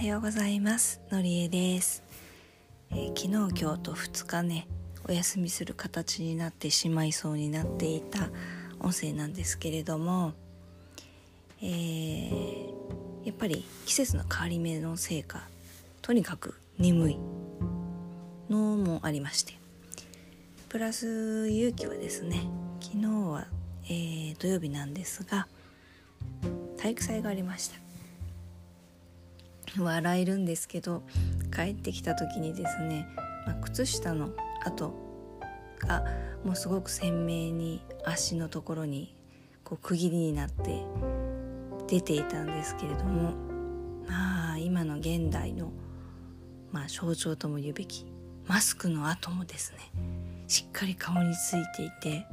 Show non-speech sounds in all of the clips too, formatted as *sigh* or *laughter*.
はようございます。のりえです、えー、昨日今日と2日ねお休みする形になってしまいそうになっていた音声なんですけれども、えー、やっぱり季節の変わり目のせいかとにかく眠いのもありまして。プラス勇気はですね昨日は、えー、土曜日なんですが体育祭がありました。笑えるんですけど帰ってきた時にですね、まあ、靴下の跡がもうすごく鮮明に足のところにこう区切りになって出ていたんですけれどもまあ今の現代の、まあ、象徴とも言うべきマスクの跡もですねしっかり顔についていて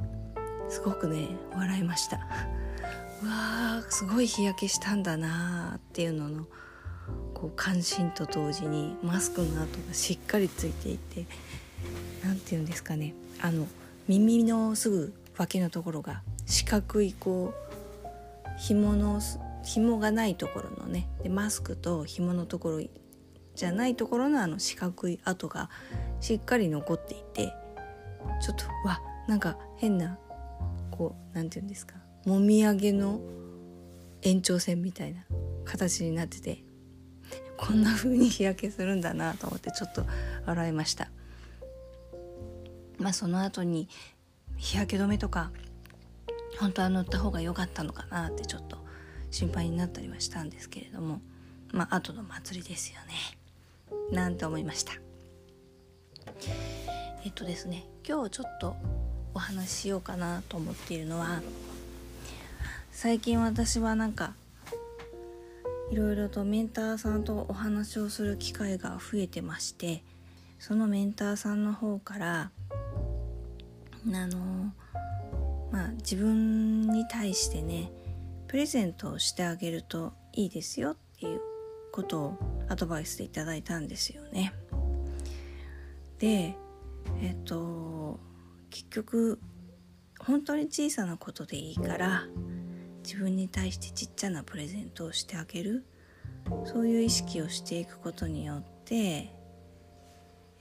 すごくね笑いました。*laughs* うわーすごい日焼けしたんだなーっていうののこう関心と同時にマスクの跡がしっかりついていて何て言うんですかね。あの耳のすぐ脇のところが四角いこう紐の紐がないところのねでマスクと紐のところじゃないところのあの四角い跡がしっかり残っていてちょっとわなんか変なこう何て言うんですかもみあげの延長線みたいな形になっててこんな風に日焼けするんだなと思ってちょっと笑いました。まあその後に日焼け止めとか本当は塗った方が良かったのかなってちょっと心配になったりはしたんですけれどもまあ後の祭りですよね。なんて思いました。えっとですね今日ちょっとお話ししようかなと思っているのは最近私はなんかいろいろとメンターさんとお話をする機会が増えてましてそのメンターさんの方からあのまあ自分に対してねプレゼントをしてあげるといいですよっていうことをアドバイスでいただいたんですよね。でえっと結局本当に小さなことでいいから自分に対してちっちゃなプレゼントをしてあげる。そういう意識をしていくことによって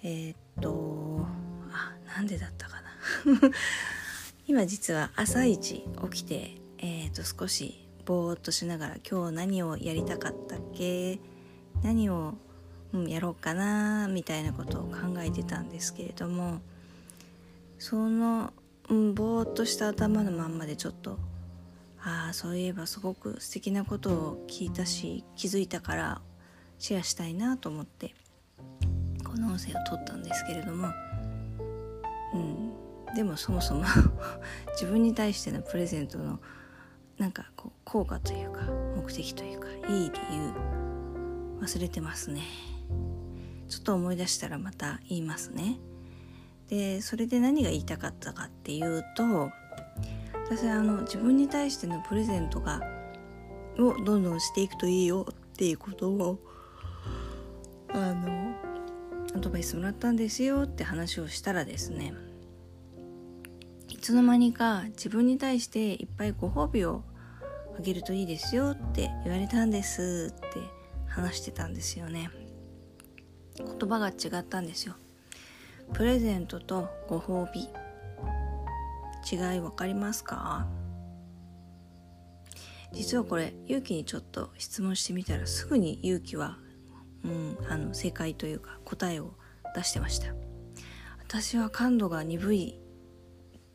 えー、っとあなんでだったかな。*laughs* 今実は朝一起きて、えー、っと少しぼーっとしながら今日何をやりたかったっけ？何を、うん、やろうかなみたいなことを考えてたんですけれどもその、うん、ぼーっとした頭のまんまでちょっとああそういえばすごく素敵なことを聞いたし気づいたからシェアしたいなと思ってこの音声を撮ったんですけれども、うん、でもそもそも *laughs* 自分に対してのプレゼントのなんかこう効果というか目的というかいい理由忘れてますね。ちょっと思い出したらまた言いますね。でそれで何が言いたかったかっていうと私あの自分に対してのプレゼントがをどんどんしていくといいよっていうことをあのアドバイスもらったんですよって話をしたらですねいつの間にか自分に対していっぱいご褒美をあげるといいですよって言われたんですって話してたんですよね。言葉が違ったんですよ。プレゼントとご褒美。違い分かりますか？実はこれ勇気にちょっと質問してみたらすぐに勇気は、うん、あの正解というか答えを出してました。私は感度が鈍い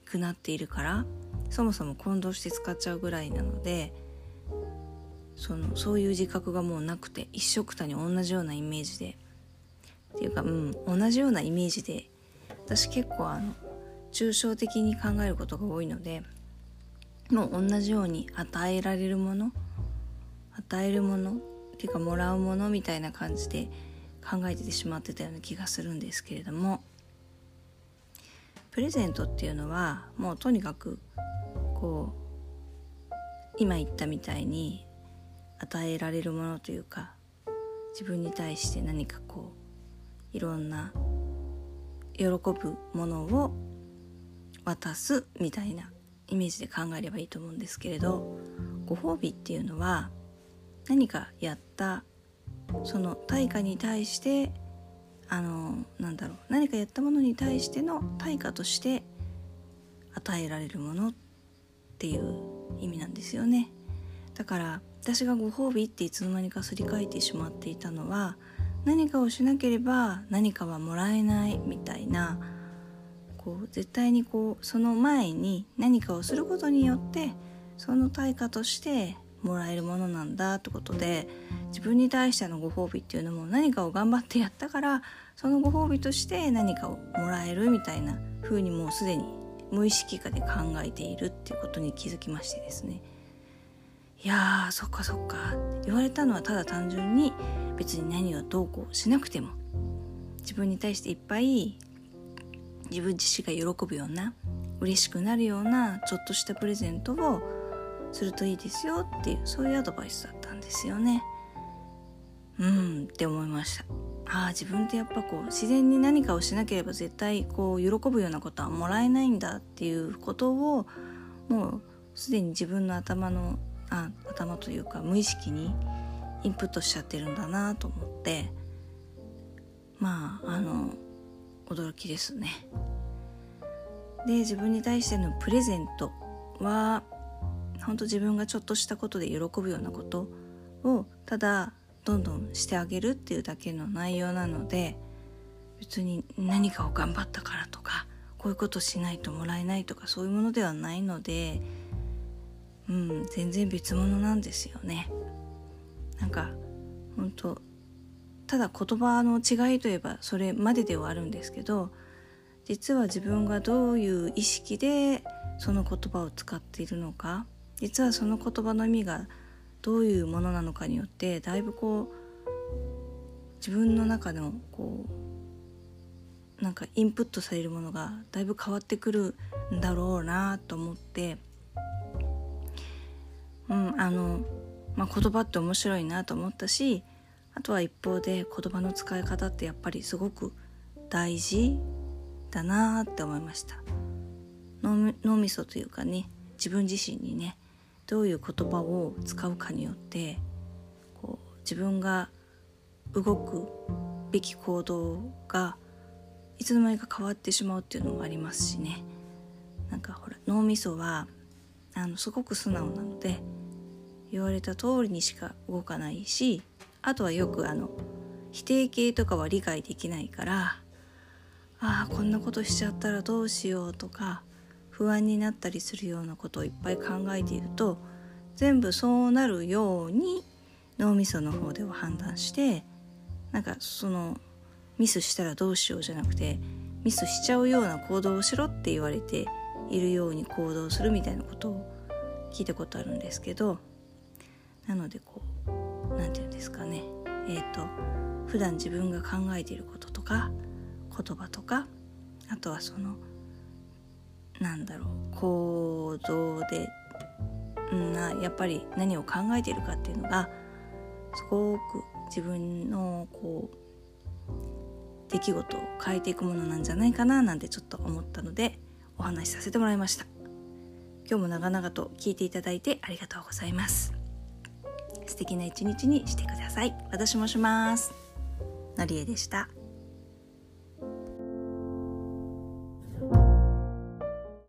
くなっているからそもそも混同して使っちゃうぐらいなのでそのそういう自覚がもうなくて一緒くたに同じようなイメージで。っていうかうん同じようなイメージで私結構あの抽象的に考えることが多いのでもう同じように与えられるもの与えるものっていうかもらうものみたいな感じで考えててしまってたような気がするんですけれどもプレゼントっていうのはもうとにかくこう今言ったみたいに与えられるものというか自分に対して何かこういろんな喜ぶものを渡すみたいなイメージで考えればいいと思うんですけれどご褒美っていうのは何かやったその対価に対してあのなんだろう何かやったものに対しての対価として与えられるものっていう意味なんですよね。だから私がご褒美っていつの間にかすり替えてしまっていたのは何かをしなければ何かはもらえないみたいなこう絶対にこうその前に何かをすることによってその対価としてもらえるものなんだってことで自分に対してのご褒美っていうのも何かを頑張ってやったからそのご褒美として何かをもらえるみたいな風にもうすでに無意識化で考えているっていうことに気づきましてですね。いやーそっかそっか。言われたのはただ単純に別に何をどうこうしなくても自分に対していっぱい自分自身が喜ぶような嬉しくなるようなちょっとしたプレゼントをするといいですよっていうそういうアドバイスだったんですよね。うんって思いました。ああ自分ってやっぱこう自然に何かをしなければ絶対こう喜ぶようなことはもらえないんだっていうことをもうすでに自分の頭のあ頭というか無意識にインプットしちゃってるんだなと思ってまああの驚きですね。で自分に対してのプレゼントは本当自分がちょっとしたことで喜ぶようなことをただどんどんしてあげるっていうだけの内容なので別に何かを頑張ったからとかこういうことしないともらえないとかそういうものではないのでうん全然別物なんですよね。なんか本当ただ言葉の違いといえばそれまでではあるんですけど実は自分がどういう意識でその言葉を使っているのか実はその言葉の意味がどういうものなのかによってだいぶこう自分の中のこうなんかインプットされるものがだいぶ変わってくるんだろうなと思ってうんあの、まあ、言葉って面白いなと思ったしあとは一方で言葉の使い方ってやっぱりすごく大事だなって思いました。脳みそというかね自分自身にねどういう言葉を使うかによってこう自分が動くべき行動がいつの間にか変わってしまうっていうのもありますしね。なんかほら脳みそはあのすごく素直なので言われた通りにしか動かないしあとはよくあの否定形とかは理解できないからああこんなことしちゃったらどうしようとか不安になったりするようなことをいっぱい考えていると全部そうなるように脳みその方では判断してなんかそのミスしたらどうしようじゃなくてミスしちゃうような行動をしろって言われているように行動するみたいなことを聞いたことあるんですけどなのでこう何て言うんですかね。えっ、ー、と普段自分が考えていることとか言葉とかあとはそのなんだろう行動でなやっぱり何を考えているかっていうのがすごく自分のこう出来事を変えていくものなんじゃないかななんてちょっと思ったのでお話しさせてもらいました。今日も長々と聞いていただいてありがとうございます。素敵な一日にしてください。私もします。のりえでした。